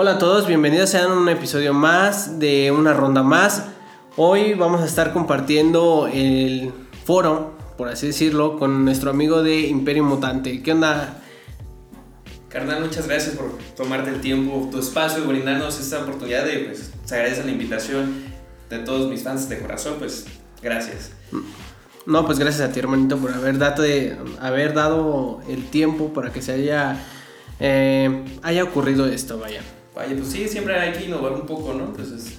Hola a todos, bienvenidos a un episodio más de una ronda más. Hoy vamos a estar compartiendo el foro, por así decirlo, con nuestro amigo de Imperio Mutante. ¿Qué onda? Carnal, muchas gracias por tomarte el tiempo, tu espacio y brindarnos esta oportunidad de, pues, se agradece la invitación de todos mis fans de corazón, pues, gracias. No, pues gracias a ti, hermanito, por haber dado, haber dado el tiempo para que se haya, eh, haya ocurrido esto, vaya. Vaya, pues sí, siempre hay que innovar un poco, ¿no? Entonces,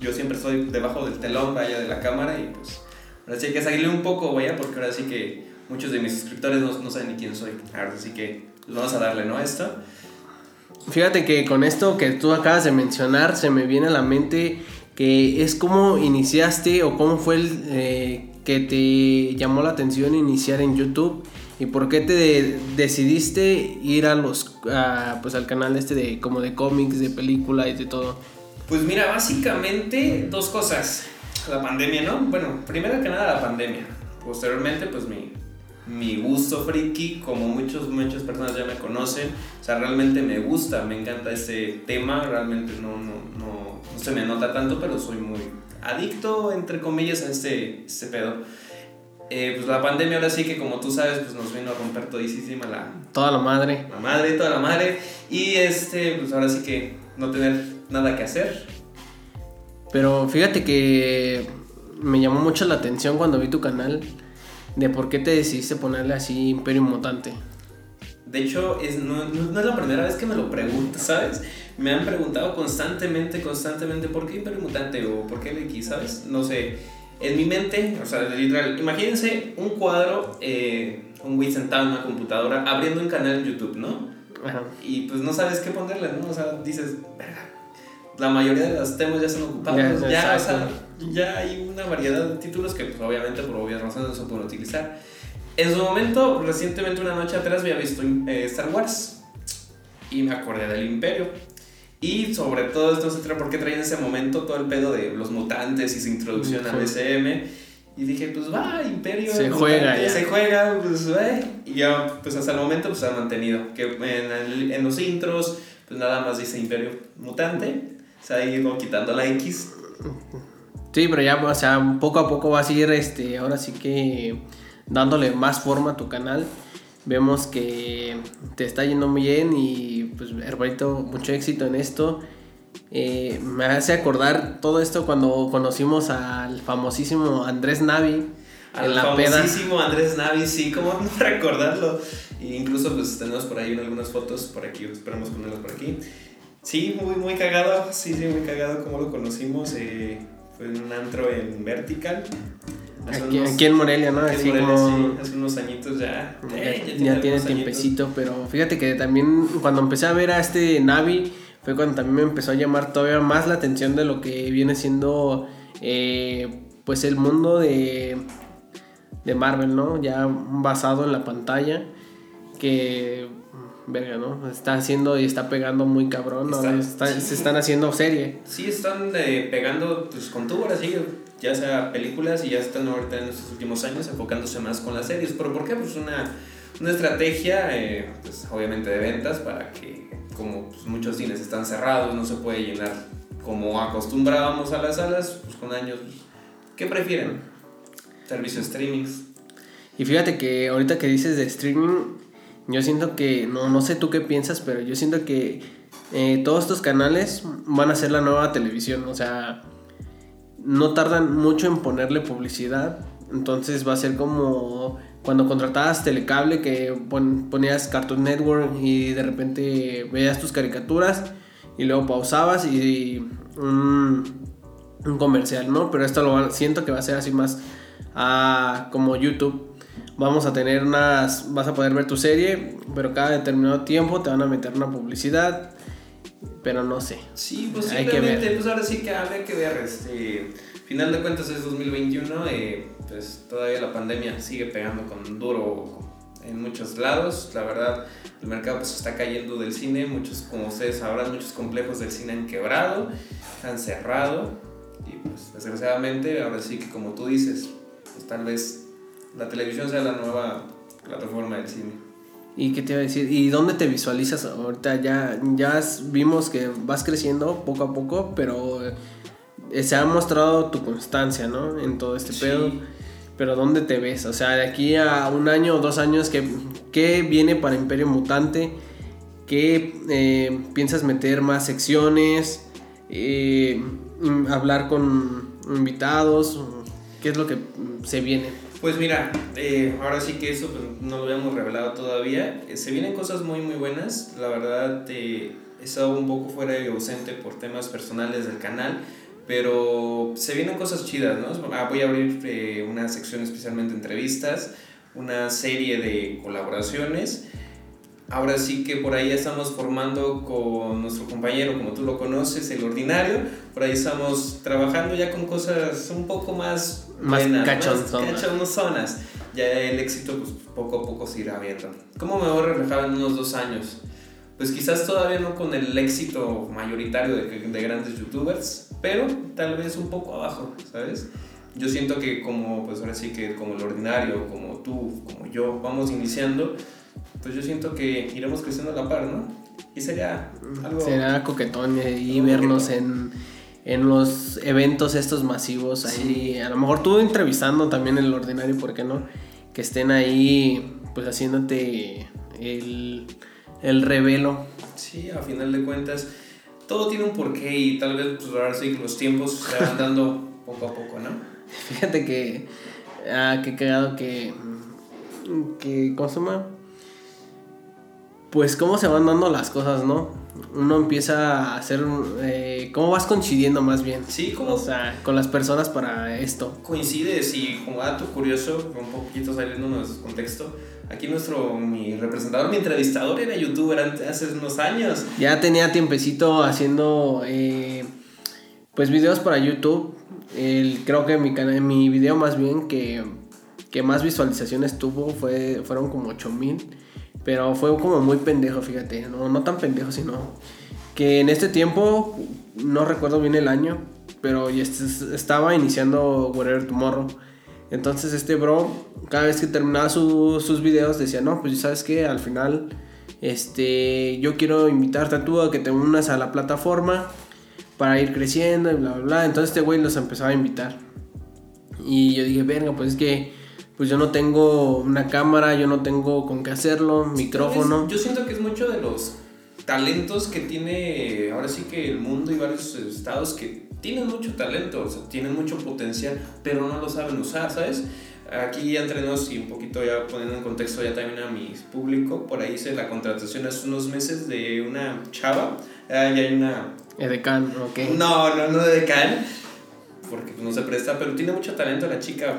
yo siempre estoy debajo del telón, vaya, de la cámara y pues, ahora sí hay que salirle un poco, vaya, porque ahora sí que muchos de mis suscriptores no, no saben ni quién soy. Ahora sí que pues, vamos a darle, ¿no? Esto. Fíjate que con esto que tú acabas de mencionar, se me viene a la mente que es cómo iniciaste o cómo fue el eh, que te llamó la atención iniciar en YouTube y por qué te decidiste ir a los pues al canal este de como de cómics, de película y de todo. Pues mira, básicamente dos cosas. La pandemia, ¿no? Bueno, primero que nada la pandemia. Posteriormente, pues mi, mi gusto friki, como muchos, muchas personas ya me conocen. O sea, realmente me gusta, me encanta este tema. Realmente no, no, no, no se me nota tanto, pero soy muy adicto, entre comillas, a este, este pedo. Eh, pues la pandemia ahora sí que como tú sabes, pues nos vino a romper todísima la... Toda la madre. La madre, toda la madre. Y este, pues ahora sí que no tener nada que hacer. Pero fíjate que me llamó mucho la atención cuando vi tu canal de por qué te decidiste ponerle así Imperio Mutante. De hecho, es, no, no, es la primera vez que me lo pregunto, ¿sabes? Me han preguntado constantemente, constantemente, ¿por qué Imperio Mutante? o ¿por qué X, ¿sabes? No sé. En mi mente, o sea, literal, imagínense un cuadro, eh, un güey sentado en una computadora, abriendo un canal en YouTube, ¿no? Ajá. Y pues no sabes qué ponerle, ¿no? O sea, dices, la mayoría de los temas ya son ocupados, ya, o sea, ya hay una variedad de títulos que pues, obviamente por obvias razones no se pueden utilizar. En su momento, recientemente una noche atrás había visto eh, Star Wars y me acordé del Imperio. Y sobre todo esto se porque traía en ese momento todo el pedo de los mutantes y su introducción al SM. Y dije, pues va, Imperio. Se juega. Se juega, pues va. Y ya, pues hasta el momento, pues se ha mantenido. Que en, en los intros, pues nada más dice Imperio Mutante se ha ido quitando la X. Sí, pero ya, o sea, poco a poco vas a ir, este, ahora sí que dándole más forma a tu canal. Vemos que te está yendo muy bien y pues hermanito, mucho éxito en esto. Eh, me hace acordar todo esto cuando conocimos al famosísimo Andrés Navi. Al famosísimo Andrés Navi, sí, cómo no recordarlo. E incluso pues tenemos por ahí algunas fotos por aquí, esperamos ponerlas por aquí. Sí, muy, muy cagado, sí, sí, muy cagado como lo conocimos. Eh, fue en un antro en Vertical. Aquí, en Morelia, ¿no? Así como... hace unos añitos ya. Ya, tiene tiempecito, pero fíjate que también cuando empecé a ver a este Navi fue cuando también me empezó a llamar todavía más la atención de lo que viene siendo eh, pues el mundo de, de Marvel, ¿no? Ya basado en la pantalla que verga, ¿no? Está haciendo y está pegando muy cabrón, ¿no? se están haciendo serie. Sí, están eh, pegando pues, con tubo, así, ya sea películas y ya están ahorita en estos últimos años enfocándose más con las series. ¿Pero por qué? Pues una, una estrategia, eh, pues obviamente de ventas, para que como pues, muchos cines están cerrados, no se puede llenar como acostumbrábamos a las salas, pues con años, ¿qué prefieren? Servicio streamings. Y fíjate que ahorita que dices de streaming, yo siento que, no, no sé tú qué piensas, pero yo siento que eh, todos estos canales van a ser la nueva televisión. O sea, no tardan mucho en ponerle publicidad. Entonces va a ser como cuando contratabas telecable que ponías Cartoon Network y de repente veías tus caricaturas y luego pausabas y, un, comercial, ¿no? Pero esto lo siento que va a ser así más a, como YouTube vamos a tener unas, vas a poder ver tu serie, pero cada determinado tiempo te van a meter una publicidad, pero no sé. Sí, pues simplemente, pues ahora sí que habría que ver, este, final de cuentas es 2021, eh, pues todavía la pandemia sigue pegando con duro en muchos lados, la verdad el mercado pues está cayendo del cine, muchos como ustedes sabrán, muchos complejos del cine han quebrado, han cerrado y pues desgraciadamente ahora sí que como tú dices, pues tal vez la televisión sea la nueva plataforma del cine. ¿Y qué te iba a decir? ¿Y dónde te visualizas ahorita? Ya, ya vimos que vas creciendo poco a poco, pero eh, se ha mostrado tu constancia, ¿no? En todo este pedo. Pero ¿dónde te ves? O sea, de aquí a un año o dos años, ¿qué, qué viene para Imperio Mutante? ¿Qué eh, piensas meter más secciones? Eh, ¿Hablar con invitados? ¿Qué es lo que se viene? Pues mira, eh, ahora sí que eso pues, no lo habíamos revelado todavía. Eh, se vienen cosas muy, muy buenas. La verdad, eh, he estado un poco fuera y ausente por temas personales del canal. Pero se vienen cosas chidas, ¿no? Ah, voy a abrir una sección especialmente entrevistas, una serie de colaboraciones Ahora sí que por ahí estamos formando con nuestro compañero, como tú lo conoces, el ordinario. Por ahí estamos trabajando ya con cosas un poco más, más buenas, zonas. Ya el éxito pues, poco a poco se irá viendo. ¿Cómo me voy a reflejar en unos dos años? Pues quizás todavía no con el éxito mayoritario de, de grandes youtubers, pero tal vez un poco abajo, ¿sabes? Yo siento que como, pues ahora sí que como el ordinario, como tú, como yo, vamos iniciando, pues yo siento que iremos creciendo a la par, ¿no? Y sería algo... Será coquetón y vernos en, en los eventos estos masivos ahí. A lo mejor tú entrevistando también el ordinario, ¿por qué no? Que estén ahí pues haciéndote el, el revelo. Sí, a final de cuentas, todo tiene un porqué y tal vez pues ahora sí los tiempos se van dando poco a poco, ¿no? Fíjate que... Ah, qué cagado que... que ¿Cómo se llama? Pues cómo se van dando las cosas, ¿no? Uno empieza a hacer, eh, cómo vas coincidiendo más bien. Sí, como... O sea, con las personas para esto. Coincides y como dato curioso, un poquito saliendo de contexto, aquí nuestro, mi representador, mi entrevistador era youtuber hace unos años. Ya tenía tiempecito haciendo, eh, pues, videos para YouTube. El, creo que mi, mi video más bien que, que más visualizaciones tuvo fue, fueron como 8000 pero fue como muy pendejo, fíjate. No, no tan pendejo, sino que en este tiempo, no recuerdo bien el año, pero estaba iniciando Whatever Tomorrow. Entonces este bro, cada vez que terminaba sus videos, decía, no, pues sabes que al final, este, yo quiero invitarte a tú a que te unas a la plataforma para ir creciendo y bla, bla, bla. Entonces este güey los empezaba a invitar. Y yo dije, venga, pues es que pues yo no tengo una cámara, yo no tengo con qué hacerlo, micrófono. Yo siento que es mucho de los talentos que tiene ahora sí que el mundo y varios estados que tienen mucho talento, o sea, tienen mucho potencial, pero no lo saben usar, ¿sabes? Aquí entre nos y un poquito ya poniendo en contexto ya también a mi público, por ahí hice la contratación hace unos meses de una chava, ah, ya hay una... Edecán, ok. No, no, no de Edecán porque no se presta, pero tiene mucho talento la chica,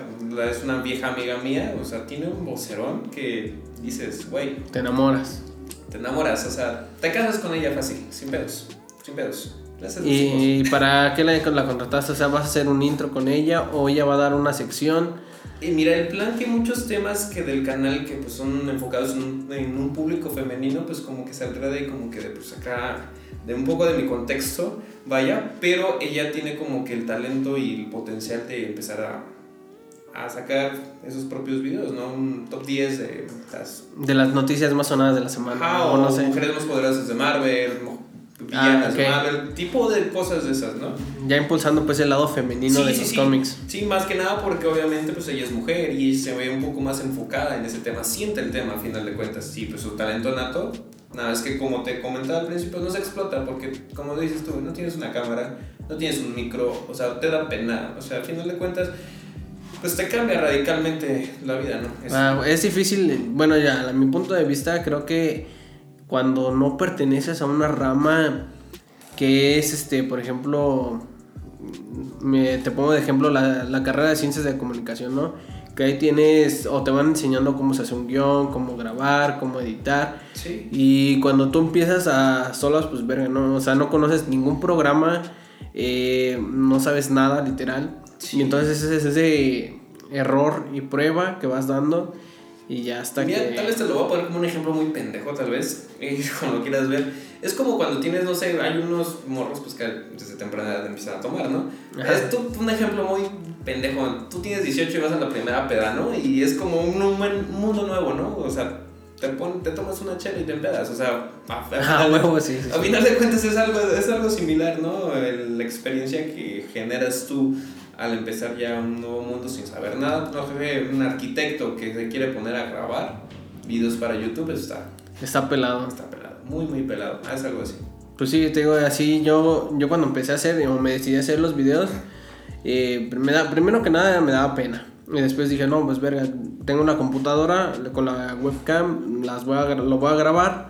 es una vieja amiga mía, o sea, tiene un vocerón que dices, güey. Te enamoras. Te enamoras, o sea, te casas con ella fácil, sin pedos, sin pedos. ¿Y para qué la, la contrataste? O sea, ¿vas a hacer un intro con ella o ella va a dar una sección? Y mira, el plan que muchos temas que del canal que pues son enfocados en un, en un público femenino, pues como que saldrá de como que de pues acá de un poco de mi contexto, vaya, pero ella tiene como que el talento y el potencial de empezar a, a sacar esos propios videos, ¿no? Un top 10 de las... De las noticias más sonadas de la semana. o, no sé. mujeres más poderosas de Marvel, villanas de Marvel, tipo de cosas de esas, ¿no? Ya impulsando pues el lado femenino de los cómics. Sí, más que nada porque obviamente pues ella es mujer y se ve un poco más enfocada en ese tema, siente el tema a final de cuentas, sí, pues su talento nato Nada, es que como te comentaba al principio, no se explota porque, como dices tú, no tienes una cámara, no tienes un micro, o sea, te da pena. O sea, al final de cuentas, pues te cambia radicalmente la vida, ¿no? Es, ah, es difícil, bueno, ya, a mi punto de vista, creo que cuando no perteneces a una rama que es, este, por ejemplo, me, te pongo de ejemplo la, la carrera de ciencias de comunicación, ¿no? que ahí tienes o te van enseñando cómo se hace un guion, cómo grabar, cómo editar. Sí. Y cuando tú empiezas a solas, pues verga, ¿no? O sea, no conoces ningún programa, eh, no sabes nada, literal. Y entonces ese es ese error y prueba que vas dando y ya está Mira, tal vez te lo voy a poner como un ejemplo muy pendejo, tal vez, como lo quieras ver. Es como cuando tienes, no sé, hay unos morros pues que desde temprana edad empiezan a tomar, ¿no? Es tú, un ejemplo muy pendejo. Tú tienes 18 y vas a la primera peda, ¿no? Y es como un, un mundo nuevo, ¿no? O sea, te, pon- te tomas una chela y te empedas. O sea, a, Ah, huevo, sí, sí. a final de cuentas es algo, es algo similar, ¿no? La experiencia que generas tú al empezar ya un nuevo mundo sin saber nada. No sé, un arquitecto que se quiere poner a grabar videos para YouTube, eso está, Está pelado. está pelado. Muy, muy pelado. Ah, es algo así. Pues sí, te digo, así yo, yo cuando empecé a hacer, o me decidí a hacer los videos, eh, me da- primero que nada me daba pena. Y después dije, no, pues verga, tengo una computadora con la webcam, las voy a, lo voy a grabar.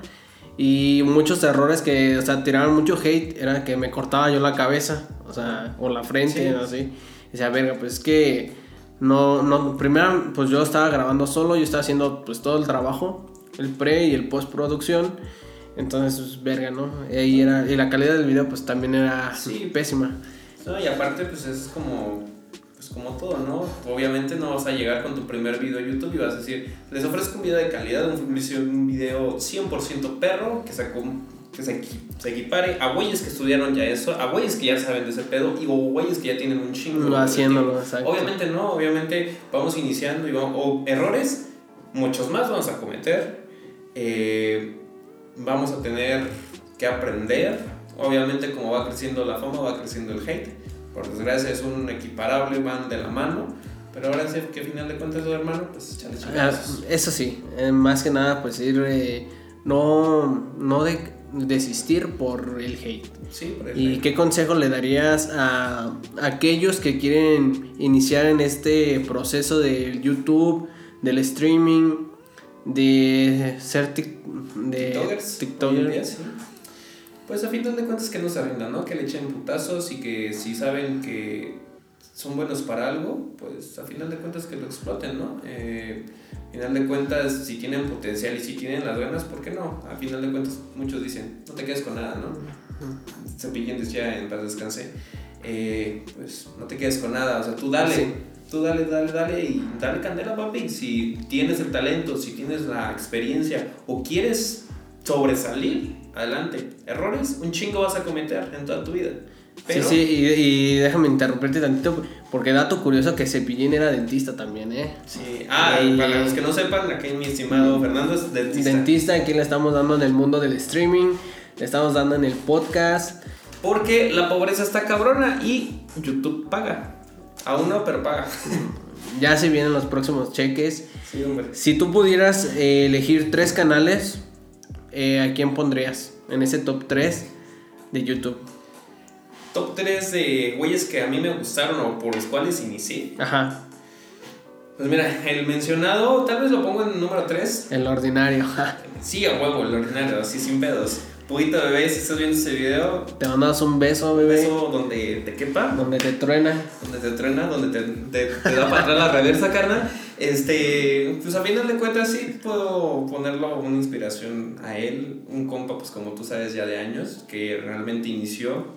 Y muchos errores que, o sea, tiraban mucho hate, era que me cortaba yo la cabeza, o sea, o la frente, Sí. así. Decía, verga, pues es que no, no, primero, pues yo estaba grabando solo, yo estaba haciendo pues todo el trabajo, el pre y el postproducción. Entonces, pues, verga, ¿no? Y, era, y la calidad del video, pues también era Sí. pésima. No, y aparte, pues es como, pues como todo, ¿no? Obviamente no vas a llegar con tu primer video a YouTube y vas a decir, les ofrezco un video de calidad, un video, un video 100% perro, que, se, acom- que se, equi- se equipare a güeyes que estudiaron ya eso, a güeyes que ya saben de ese pedo y o güeyes que ya tienen un chingo. de Haciéndolo, exacto. Obviamente no, obviamente vamos iniciando y vamos, o errores, muchos más vamos a cometer. eh, vamos a tener que aprender. Obviamente, como va creciendo la fama, va creciendo el hate. Por desgracia, es un equiparable, van de la mano. Pero ahora sí que, a final de cuentas, lo hermano, pues échale Ah, chingazos. eso sí, eh, más que nada, pues ir, eh, no, no de, desistir por el hate. Sí, por el ¿Y hate. qué consejo le darías a aquellos que quieren iniciar en este proceso del YouTube, del streaming, de ser tic- de TikTokers. TikToker? hoy en día, sí. Pues a final de cuentas que no se rindan, ¿no? Que le echen putazos y que si saben que son buenos para algo, pues a final de cuentas que lo exploten, ¿no? Eh, a final de cuentas, si tienen potencial y si tienen las ganas, ¿por qué no? A final de cuentas, muchos dicen, no te quedes con nada, ¿no? Cepillín decía en paz descanse, eh, pues no te quedes con nada, o sea, tú dale, Sí. tú dale, dale, dale y dale candela, papi. Si tienes el talento, si tienes la experiencia o quieres sobresalir, adelante. Errores, un chingo vas a cometer en toda tu vida. Pero, Sí, sí, y, y déjame interrumpirte tantito, porque dato curioso que Cepillín era dentista también, ¿eh? sí. Ah, Y- para los que no sepan, aquí mi estimado Fernando es dentista. Dentista, aquí le estamos dando en el mundo del streaming, le estamos dando en el podcast. Porque la pobreza está cabrona y YouTube paga. Aún no, pero paga. Ya se vienen los próximos cheques. Sí, hombre. Si tú pudieras eh, elegir tres canales, eh, ¿a quién pondrías en ese top 3 de YouTube? Top 3 de güeyes que a mí me gustaron o por los cuales inicié. Ajá, Pues mira, el mencionado, tal vez lo pongo en el número 3. el ordinario. Sí, a huevo, el ordinario, así sin pedos. Puguito bebé, si estás viendo ese video, Te mandamos un beso, un bebé. beso donde te quepa, Donde te truena. donde te truena, donde te, te, te da para atrás la reversa, carnal. Este, pues a final de cuentas sí puedo ponerlo una inspiración a él, un compa, pues como tú sabes ya de años, que realmente inició.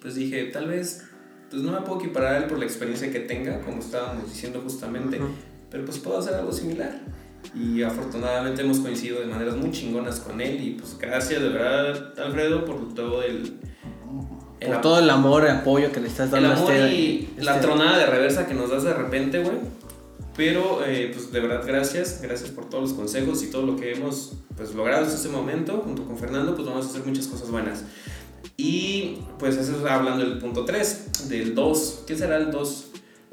Pues dije, tal vez, pues no me puedo equiparar a él por la experiencia que tenga, como estábamos diciendo justamente, pero pues puedo hacer algo similar. Y afortunadamente hemos coincidido de maneras muy chingonas con él y pues gracias de verdad, Alfredo, por todo el... el Por todo el amor y apoyo que le estás el dando a este. y la este- tronada de reversa que nos das de repente, güey. Pero, eh, pues de verdad, gracias. Gracias por todos los consejos y todo lo que hemos pues, logrado hasta este momento. Junto con Fernando, pues vamos a hacer muchas cosas buenas. Y pues eso es hablando del punto 3, del 2. ¿Qué será el 2?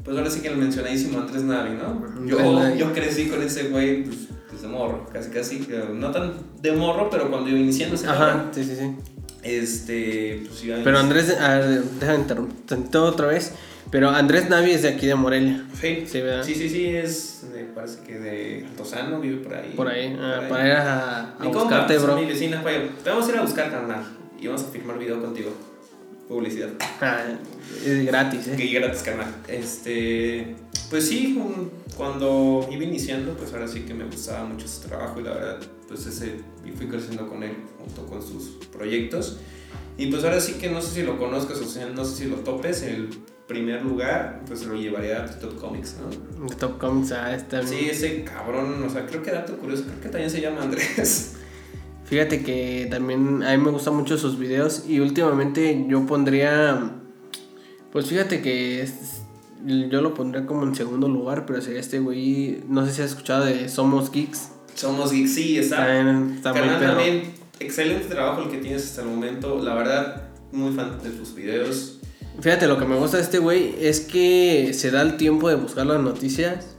Pues ahora sí que el mencionadísimo Andrés Navi, ¿no? Yo, yo crecí con ese güey pues, desde morro, casi casi. eh, No tan de morro, pero cuando iba iniciando ese Ajá, cabrón, sí, sí, sí. Este, pues iba Pero. Andrés, a ver, déjame interrumpir otra vez. Pero Andrés Navi es de aquí de Morelia. Sí, Sí, ¿verdad? sí, sí, sí, es de, parece que de Altozano, vive por ahí. Por ahí, ah, Por para ir a, a Mi compa, buscarte, son bro. mi vecina, vaya, Te vamos a ir a buscar, carnal, y vamos a firmar video contigo. Publicidad. Ah, es gratis, eh. Que gratis, carnal. Este, pues sí, un- cuando iba iniciando, pues ahora sí que me gustaba mucho ese trabajo y la verdad, pues ese, y fui creciendo con él junto con sus proyectos. Y pues ahora sí que no sé si lo conozcas o sea, no sé si lo topes, el primer lugar, pues lo llevaría a Top Comics, ¿no? Top Comics, ah, está bien. Sí, ese cabrón, o sea, creo que dato curioso, creo que también se llama Andrés. Fíjate que también a mí me gustan mucho sus videos y últimamente yo pondría, pues fíjate que es- yo lo pondría como en segundo lugar, pero sería este güey, no sé si has escuchado de Somos Geeks. Somos Geeks, sí, está. También está muy Carnal, perro. también, excelente trabajo el que tienes hasta el momento. La verdad, muy fan de tus videos. Fíjate, lo que me gusta de este güey es que se da el tiempo de buscar las noticias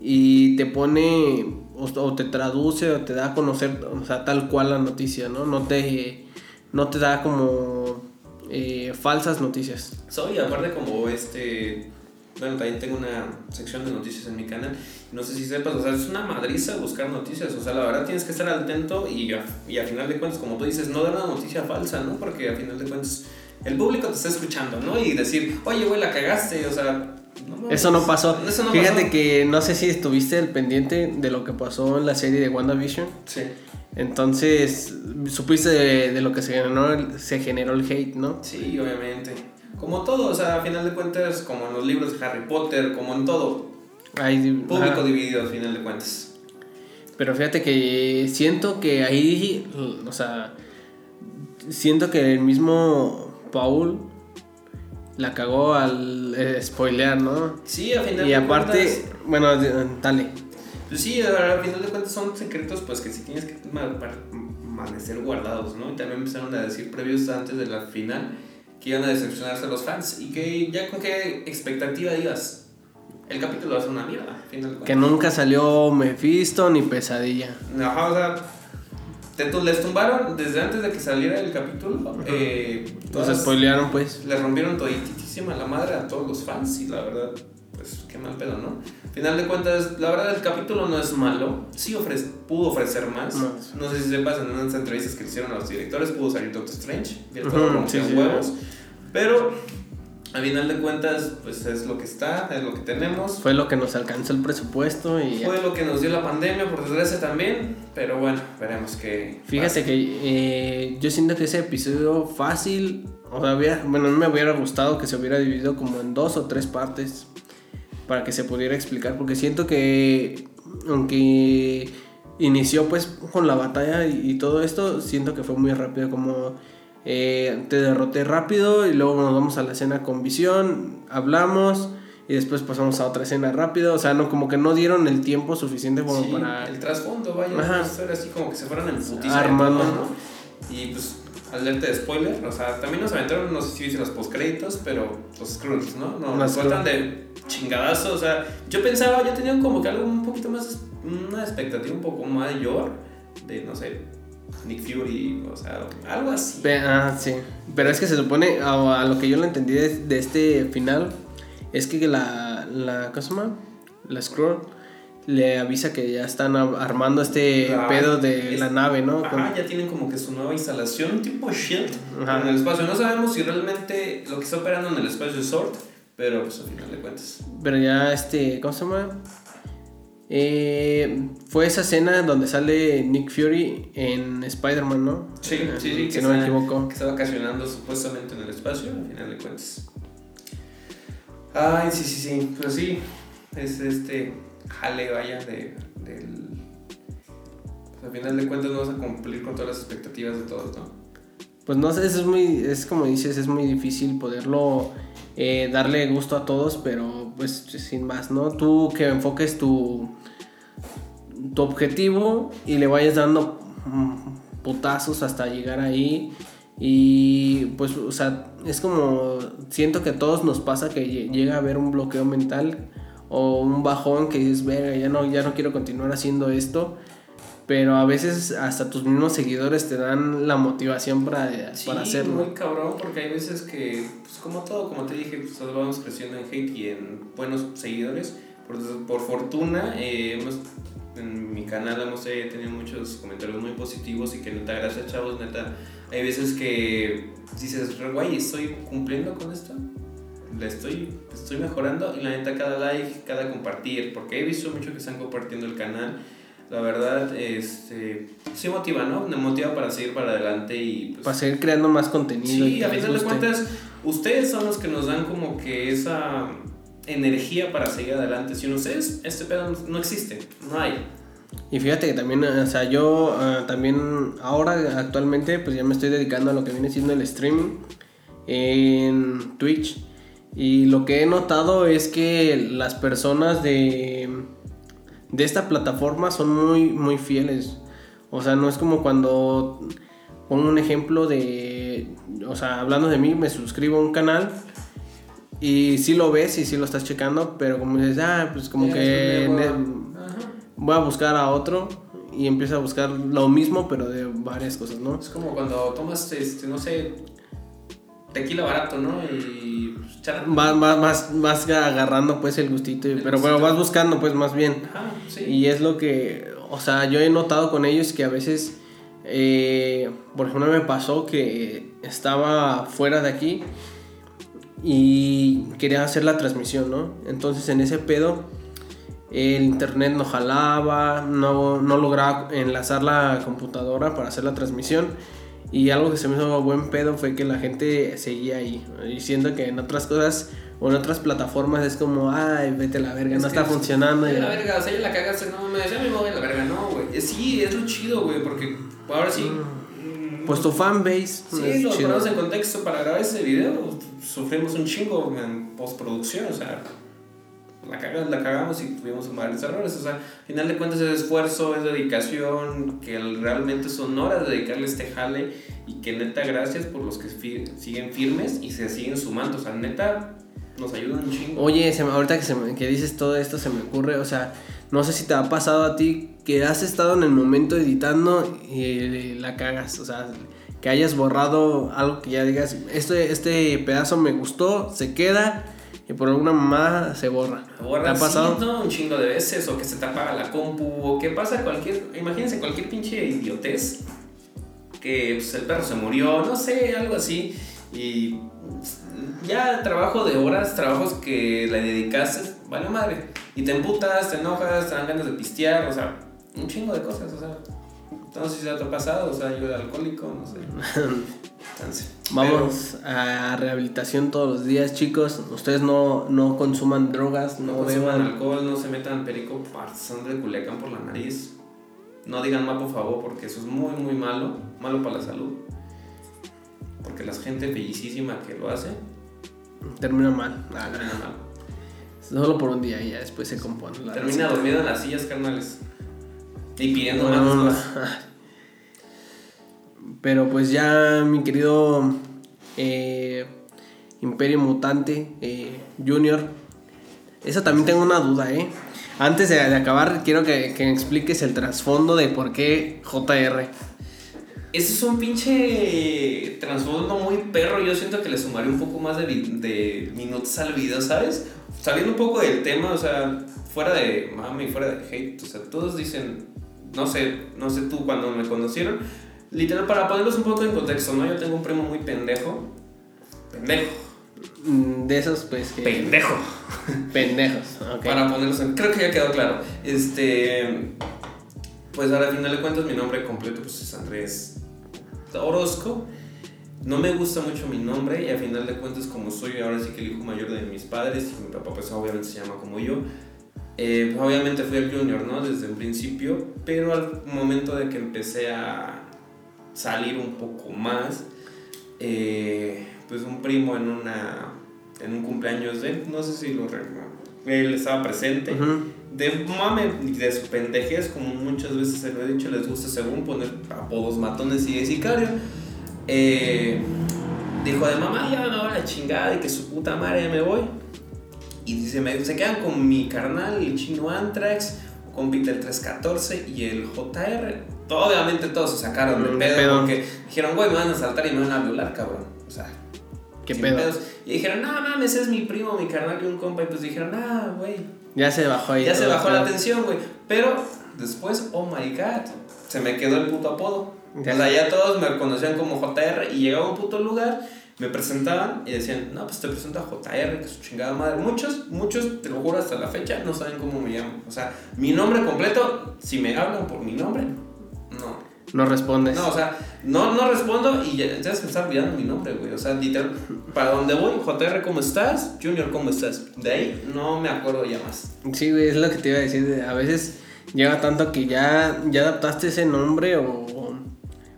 y te pone o, te traduce o te da a conocer, o sea, tal cual la noticia, ¿no? No te, no te da como eh, falsas noticias. Soy, aparte, como este. Bueno, también tengo una sección de noticias en mi canal. No sé si sepas, o sea, es una madriza buscar noticias. O sea, la verdad tienes que estar atento y a, y a final de cuentas, como tú dices, no dar una noticia falsa, ¿no? Porque a final de cuentas, el público te está escuchando, ¿no? Y decir, oye, güey, la cagaste, o sea. No. Eso no pasó. Eso no Fíjate pasó. que no sé si estuviste el pendiente de lo que pasó en la serie de WandaVision. Sí. Entonces, supiste de, de lo que se generó, el- se generó el hate, ¿no? Sí, obviamente. Como todo, o sea, a final de cuentas, como en los libros de Harry Potter, como en todo, Hay, público ajá. dividido a final de cuentas. Pero fíjate que siento que ahí, o sea, siento que el mismo Paul la cagó al eh, spoilear, ¿no? Sí, a final Y de aparte, cuentas. bueno, de- dale. Pues sí, a final de cuentas son secretos pues que sí tienes que permanecer guardados, ¿no? Y también empezaron a decir previos antes de la final que iban a decepcionarse a los fans y que ya con qué expectativa digas, el capítulo va a ser una mierda, final de Que cuentas. nunca salió Mephisto ni Pesadilla. Ajá, o sea, te tu- les tumbaron desde antes de que saliera el capítulo, eh, todas- spoilearon, pues. le rompieron toditísima la madre a todos los fans y la verdad, pues qué mal pedo, ¿no? Final de cuentas, la verdad el capítulo no es malo, sí ofrece, pudo ofrecer más. Más. No sé si sepas, en unas entrevistas que le hicieron a los directores pudo salir Doctor Strange, y el Ujú, todo rompió sí, sí. huevos, pero a final de cuentas, pues es lo que está, es lo que tenemos. Fue lo que nos alcanzó el presupuesto y ya. Fue lo que nos dio la pandemia, por desgracia también, pero bueno, veremos qué Fíjate que eh, yo siento que ese episodio fácil, o sea, hubiera- bueno, a mí me hubiera gustado que se hubiera dividido como en dos o tres partes para que se pudiera explicar, porque siento que aunque inició pues con la batalla y, y todo esto, siento que fue muy rápido, como eh, te derroté rápido y luego nos vamos a la escena con visión, hablamos. Y después pasamos a otra escena rápido, o sea, no como que no dieron el tiempo suficiente como Sí, para el trasfondo, vaya, Ajá. historia así como que se fueran en putiza Armando. Y pues, alerta de spoiler, o sea, también nos aventaron, no sé si viste los postcréditos, pero los scrolls, ¿no? No, nos Skrulls. de chingadazo, o sea, yo pensaba, yo tenía como que algo un poquito más, una expectativa un poco mayor de, no sé, Nick Fury, o sea, algo así. Ah, sí. Pero es que se supone, a, lo que yo lo entendí de, de este final, es que la, la, ¿cómo se llama? La Scroll le avisa que ya están armando este Ah, pedo de es- la nave, ¿no? Con- Ajá, ya tienen como que su nueva instalación, tipo Shield, Ajá. en el espacio. No sabemos si realmente lo que está operando en el espacio es Sword, pero pues al final de cuentas. Pero ya este, ¿cómo se llama? Eh, fue esa escena donde sale Nick Fury en Spider-Man, ¿no? Sí, sí, sí. Si no me equivoco. Que está vacacionando supuestamente en el espacio, al final de cuentas. Ay, sí, sí, sí. Pues sí, es este jale, vaya, de, del. pues, al final de cuentas vamos a cumplir con todas las expectativas de todos, ¿no? Pues no sé, es muy, es como dices, es muy difícil poderlo eh, darle gusto a todos, pero pues sin más, ¿no? Tú que enfoques tu, tu objetivo y le vayas dando mm, putazos hasta llegar ahí. Y pues, o sea, es como, siento que a todos nos pasa que lle- llega a haber un bloqueo mental o un bajón que dices, verga, ya no, ya no quiero continuar haciendo esto. Pero a veces hasta tus mismos seguidores te dan la motivación para, Sí, para hacerlo. muy cabrón, porque hay veces que, pues como todo, como te dije, pues todos vamos creciendo en hate y en buenos seguidores. Por, por fortuna, eh, hemos, en mi canal hemos eh, tenido muchos comentarios muy positivos y que neta, gracias chavos, neta, hay veces que dices, güey, ¿estoy cumpliendo con esto? Le estoy, estoy mejorando y la neta cada like, cada compartir, porque he visto mucho que están compartiendo el canal. La verdad, este, sí motiva, ¿no? Me motiva para seguir para adelante y pues, Para seguir creando más contenido. y Sí, que a final de cuentas, ustedes son los que nos dan como que esa energía para seguir adelante. Sin ustedes, este pedo no existe, no hay. Y fíjate que también, o sea, yo ah, también ahora actualmente pues ya me estoy dedicando a lo que viene siendo el streaming en Twitch. Y lo que he notado es que las personas de, de esta plataforma son muy, muy fieles. O sea, no es como cuando pongo un ejemplo de, o sea, hablando de mí, me suscribo a un canal y sí lo ves y sí lo estás checando, pero como dices, ah, pues como que voy a buscar a otro y empiezo a buscar lo mismo, pero de varias cosas, ¿no? Es como cuando tomas, este, no sé, tequila barato, ¿no? Y Vas, vas, vas, vas agarrando pues el gustito, El pero bueno, vas buscando pues más bien. Ajá, sí. Y es lo que, o sea, yo he notado con ellos que a veces, eh, por ejemplo, me pasó que estaba fuera de aquí y quería hacer la transmisión, ¿no? Entonces en ese pedo el internet no jalaba, no, no lograba enlazar la computadora para hacer la transmisión. Y algo que se me hizo buen pedo fue que la gente seguía ahí, diciendo que en otras cosas o en otras plataformas es como, ay, vete a la verga, Es no está es- funcionando. Y- la verga, o sea, ya la cagaste, no me ya me voy a la verga, no, güey. Sí, es lo chido, güey, porque ahora sí. mm, Pues tu fanbase. Sí, lo ponemos en contexto para grabar ese video. Sufrimos un chingo en postproducción, o sea, la, caga- la cagamos y tuvimos varios errores. O sea, al final de cuentas es esfuerzo, es dedicación, que realmente son horas de dedicarle este jale y que neta, gracias por los que fi- siguen firmes y se siguen sumando. O sea, neta, nos ayudan un chingo. Oye, se me- ahorita que, se me- que dices todo esto se me ocurre, o sea, no sé si te ha pasado a ti que has estado en el momento editando y eh, la cagas, o sea, que hayas borrado algo que ya digas, este, este pedazo me gustó, se queda y por alguna mamá se borra. Borra, ¿Te ha pasado? un chingo de veces, o que se te apaga la compu, o que pasa cualquier, imagínense cualquier pinche idiotez, que pues, el perro se murió, no sé, algo así, y ya trabajo de horas, trabajos que le dedicaste, vale madre, y te emputas, te enojas, te dan ganas de pistear, o sea, un chingo de cosas, o sea, no sé si te ha pasado, o sea, yo era alcohólico, no sé. Entonces, Vamos a rehabilitación todos los días, chicos. Ustedes no, no consuman drogas, No no, consuman beban. alcohol, no se metan perico pasando de Culiacán por la nariz. No digan más por favor porque eso es muy muy malo, malo para la salud. Porque la gente bellísima que lo hace, Termina mal. Ah, termina mal. Solo por un día y ya después se compone. la Termina dormido en las sillas carnales. Y pidiendo No, más. Pero pues ya mi querido eh, Imperio Mutante eh, Junior, eso también tengo una duda, ¿eh? Antes de, de acabar, quiero que, que me expliques el trasfondo de por qué JR. Ese es un pinche trasfondo muy perro. Yo siento que le sumaré un poco más de, de minutos al video, ¿sabes? Saliendo un poco del tema, o sea, fuera de mami, fuera de hate. O sea, todos dicen, no sé, no sé tú cuando me conocieron. Literal, para ponerlos un poco en contexto, ¿no? Yo tengo un primo muy pendejo. Pendejo. Mm, De esos, pues que. Pendejo. Pendejos. Para ponerlos en. Creo que ya quedó claro. Este. Pues ahora, al final de cuentas, mi nombre completo pues, es Andrés Orozco. No me gusta mucho mi nombre y al final de cuentas, como soy ahora sí que el hijo mayor de mis padres y mi papá, pues obviamente se llama como yo. Eh, pues, obviamente fui el junior, ¿no? Desde el principio, pero al momento de que empecé a salir un poco más, eh, pues un primo en una en un cumpleaños de él, no sé si lo él estaba presente. De mame, de su pendejez, como muchas veces se lo he dicho, les gusta según poner apodos matones y de sicario. Eh, dijo de mamá, ya me voy a la chingada y que su puta madre ya me voy. Y dice, me, se quedan con mi carnal, el chino Antrax, con Peter 314 y el JR. Todo, obviamente todos se sacaron de Mm, pedo, pedo. porque dijeron, güey, me van a saltar y me van a violar, cabrón. O sea, ¿Qué pedo? pedos. Y dijeron, no mames, es mi primo, mi carnal y un compa. Y pues dijeron, ah, güey, Ya se bajó ahí. ya se bajó el la tensión, güey. Pero después, oh my god, se me quedó el puto apodo. Ya. O sea, ya todos me conocían como JR y llegaba a un puto lugar, me presentaban y decían, no, pues te presento a JR, que es su chingada madre. Muchos, muchos, te lo juro, hasta la fecha no saben cómo me llamo. O sea, mi nombre completo, si me hablan por mi nombre, no. No respondes. No, o sea, no, no respondo y ya, ya se me está olvidando mi nombre, güey. O sea, literal, para dónde voy, JR, ¿cómo estás? Junior, ¿cómo estás? De ahí no me acuerdo ya más. Sí, güey, es lo que te iba a decir. de- A veces llega tanto que ya, ya adaptaste ese nombre o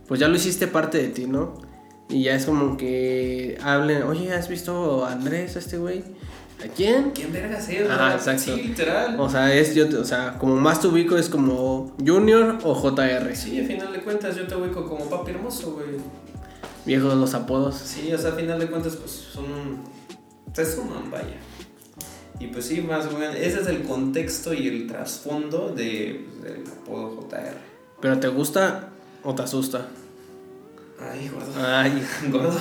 pues ya lo hiciste parte de ti, ¿no? Y ya es como que hablen, oye, ¿has visto a Andrés, a este güey? ¿A quién? ¿Quién verga es? Ajá, exacto. Sí, literal. O sea, es yo, o sea, como más te ubico es como Junior o JR. Sí, al final de cuentas yo te ubico como papi hermoso, güey. Viejos los apodos. Sí, o sea, al final de cuentas, pues son un. Te suman, vaya. Y pues sí, más o menos, ese es el contexto y el trasfondo de, pues, del apodo JR. ¿Pero te gusta o te asusta? Ay, gordo. Ay, gordo.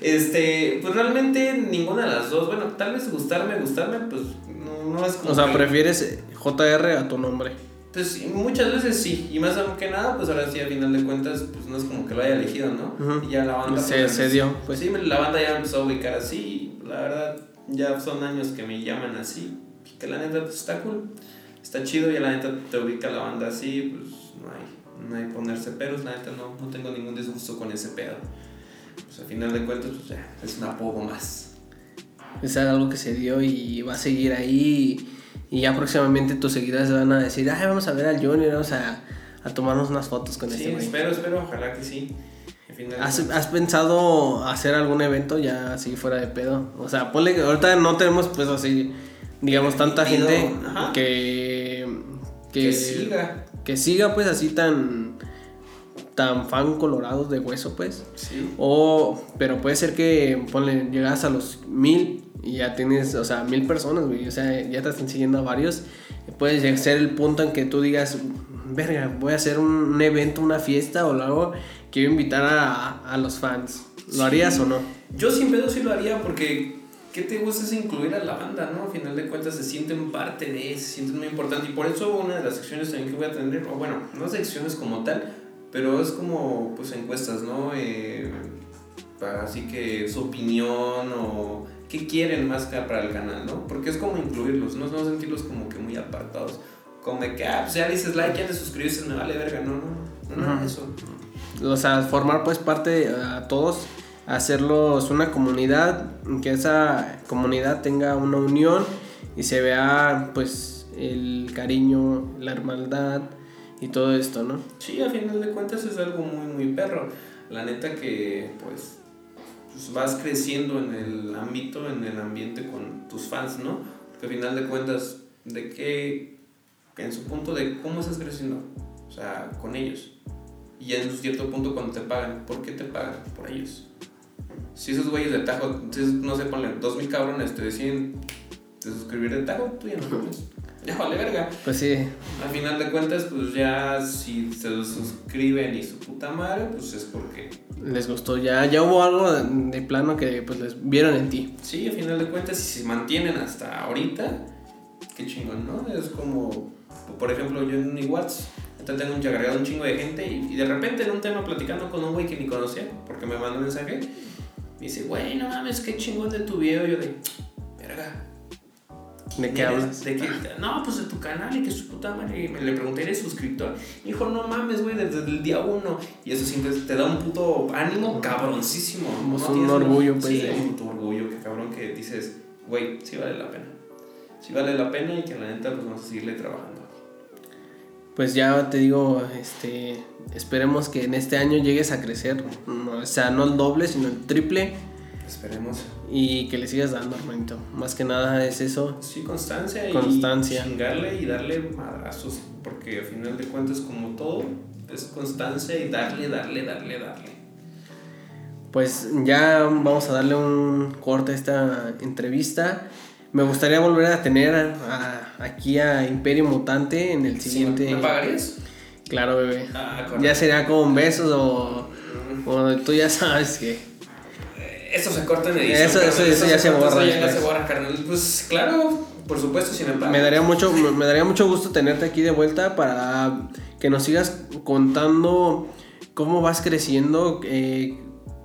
Este, pues realmente ninguna de las dos. Bueno, tal vez gustarme, gustarme, pues no, no es como. o sea, que- prefieres JR a tu nombre. Pues muchas veces sí. Y más que nada, pues ahora sí, a final de cuentas, pues no es como que lo haya elegido, ¿no? Ujú. Y ya la banda. Se- pues, se dio, Pues sí, la banda ya empezó a ubicar así. y La verdad, ya son años que me llaman así. y Que la neta, pues está cool. Está chido y la neta te ubica la banda así, pues no hay, ponerse peros. La neta, no, no tengo ningún disgusto con ese pedo. Pues a final de cuentas, pues ya, es un apodo más. Es algo que se dio y va a seguir ahí. Y ya próximamente tus seguidores van a decir, ay, vamos a ver al Junior, vamos a, a tomarnos unas fotos con Sí, este güey. espero, espero, ojalá que sí. Al ¿Has, pensado hacer algún evento ya así fuera de pedo? O sea, ponle que ahorita no tenemos pues así, digamos, tanta gente ajá. que, que siga. Que siga pues así tan, tan fan colorados de hueso pues. Sí. O, pero puede ser que, ponle, llegas a los mil y ya tienes, o sea, mil personas, güey. O sea, ya te están siguiendo a varios. Puede ser el punto en que tú digas, verga, voy a hacer un, un evento, una fiesta o algo. Quiero invitar a, a los fans. ¿Lo Sí. harías o no? Yo sin pedo sí lo haría porque ¿qué te gusta es incluir a la banda, ¿no? Al final de cuentas se sienten parte de, se sienten muy importante y por eso una de las secciones también que voy a tener, o bueno, no secciones como tal, pero es como pues encuestas, ¿no? Eh, para así que su opinión o qué quieren más que para el canal, ¿no? Porque es como incluirlos, no, no sentirlos como que muy apartados. Como que, ah, pues ya dices like, ya te suscribiste, me vale verga, no, no, no, no, eso. O sea, formar pues parte a todos, hacerlos una comunidad, que esa comunidad tenga una unión y se vea pues el cariño, la hermandad y todo esto, ¿no? Sí, a final de cuentas es algo muy, muy perro. La neta que, pues, pues vas creciendo en el ámbito, en el ambiente con tus fans, ¿no? Porque a final de cuentas, ¿de qué? En su punto de cómo estás creciendo. O sea, con ellos. Y en un cierto punto cuando te pagan, ¿por qué te pagan? Por ellos. Si esos güeyes de Tajo, no sé, ponle dos mil cabrones, te deciden de suscribir de Tajo, tú ya no comes. Ya vale verga. Pues sí, Al final de cuentas, pues ya si se suscriben y su puta madre, pues es porque. les gustó, ya, ya hubo algo de, de plano que pues les vieron en ti. Sí, al final de cuentas, si se mantienen hasta ahorita, qué chingón, ¿no? Es como, por ejemplo, yo en mi WhatsApp, ahorita tengo un agregado un chingo de gente y, y de repente en un tema platicando con un güey que ni conocía, porque me mandó un mensaje, me dice, güey, no mames, qué chingón de tu video. Yo de, verga. ¿De qué hablas? De que, no, pues de tu canal y que su puta madre. Y me le pregunté, ¿eres suscriptor? Me dijo, no mames, güey, desde el día uno. Y eso siempre te da un puto ánimo cabroncísimo. Como ¿no? un Tienes orgullo, pues, Sí, un puto orgullo, que cabrón que dices, güey, sí vale la pena. Sí vale la pena y que la neta, pues vamos a seguirle trabajando. Pues ya te digo, este, esperemos que en este año llegues a crecer, no, o sea, no el doble, sino el triple Esperemos. y que le sigas dando, hermanito. Más que nada es eso. Sí, constancia, Constancia. y chingarle y darle madrazos, porque al final de cuentas, como todo, es constancia y darle, darle, darle, darle. Pues ya vamos a darle un corte a esta entrevista. Me gustaría volver a tener a- a- aquí a Imperio Mutante en el siguiente. ¿Me pagarías? Claro, bebé. Ah. Ya sería con besos o, o tú ya sabes que. Eso se corta en edición. Eso- eso- carnal, eso ya se corta, borra eso ya después. se borra, carnal. Pues claro, por supuesto, si me pagas. Me daría mucho, me daría mucho gusto tenerte aquí de vuelta para que nos sigas contando cómo vas creciendo, eh,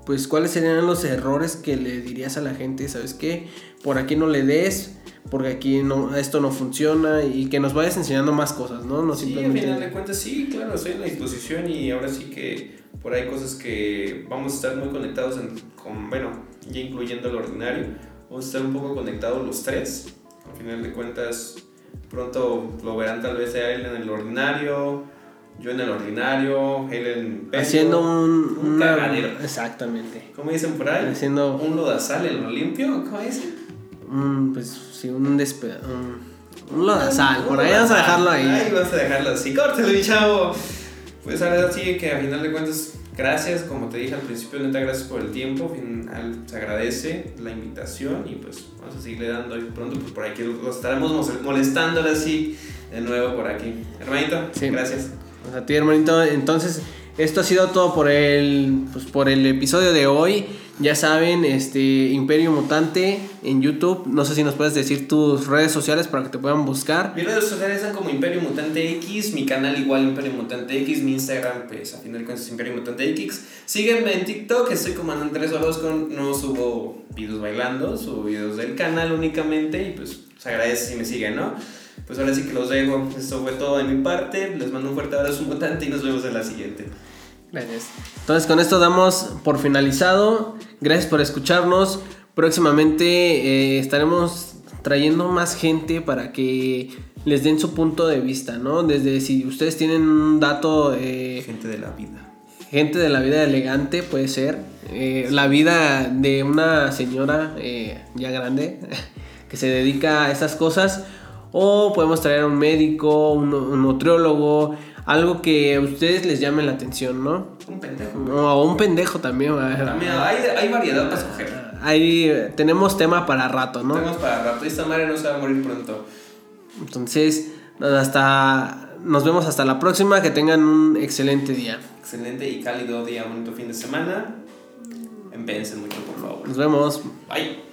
pues cuáles serían los errores que le dirías a la gente, ¿sabes qué? Por aquí no le des, porque aquí no, esto no funciona y que nos vayas enseñando más cosas, ¿no? No Sí, al simplemente... final de cuentas, sí, claro, estoy en la disposición y ahora sí que por ahí cosas que vamos a estar muy conectados en- con, bueno, ya incluyendo el ordinario, vamos a estar un poco conectados los tres. Al final de cuentas, pronto lo verán tal vez a él en el ordinario, yo en el ordinario, él en... Haciendo un... un una- cagadero. Exactamente. ¿Cómo dicen por ahí? Haciendo... Un lodazal en lo limpio, ¿cómo dicen? Un, pues, sí, un despe... Un, un lodazal, por ahí vamos a dejarlo ahí. Ahí vas a dejarlo así. Córtelo, mi chavo. Pues ahora sí que a final de cuentas, gracias, como te dije al principio, neta, gracias por el tiempo. Final, se agradece la invitación y pues vamos a seguirle dando y pronto, pues por aquí los estaremos molestando así de nuevo por aquí. Hermanito, sí. gracias. Pues a ti, hermanito. Entonces, esto ha sido todo por el, pues, por el episodio de hoy. Ya saben, este Imperio Mutante en YouTube. No sé si nos puedes decir tus redes sociales para que te puedan buscar. Mis redes sociales son como Imperio Mutante X, mi canal igual Imperio Mutante X, mi Instagram, pues a final de cuentas Imperio Mutante X. Sígueme en TikTok, estoy como Andrés Orozco, no subo videos bailando, subo videos del canal únicamente y pues se agradece si me siguen, ¿no? Pues ahora sí que los dejo. Esto fue todo de mi parte. Les mando un fuerte abrazo mutante y nos vemos en la siguiente. Gracias. Entonces con esto damos por finalizado. Gracias por escucharnos. Próximamente eh, estaremos trayendo más gente para que les den su punto de vista, ¿no? Desde si ustedes tienen un dato... Eh, gente de la vida. Gente de la vida elegante puede ser. Eh, la vida de una señora ya grande que se dedica a esas cosas. O podemos traer a un médico, un, un nutriólogo, algo que a ustedes les llame la atención, ¿no? Un pendejo. O un pendejo también. También hay, hay variedad para escoger. Ahí tenemos tema para rato, ¿no? Tenemos para rato. Esta madre no se va a morir pronto. Entonces, hasta. Nos vemos hasta la próxima. Que tengan un excelente día. Excelente y cálido día, bonito fin de semana. Empéense mucho, por favor. Nos vemos. Bye.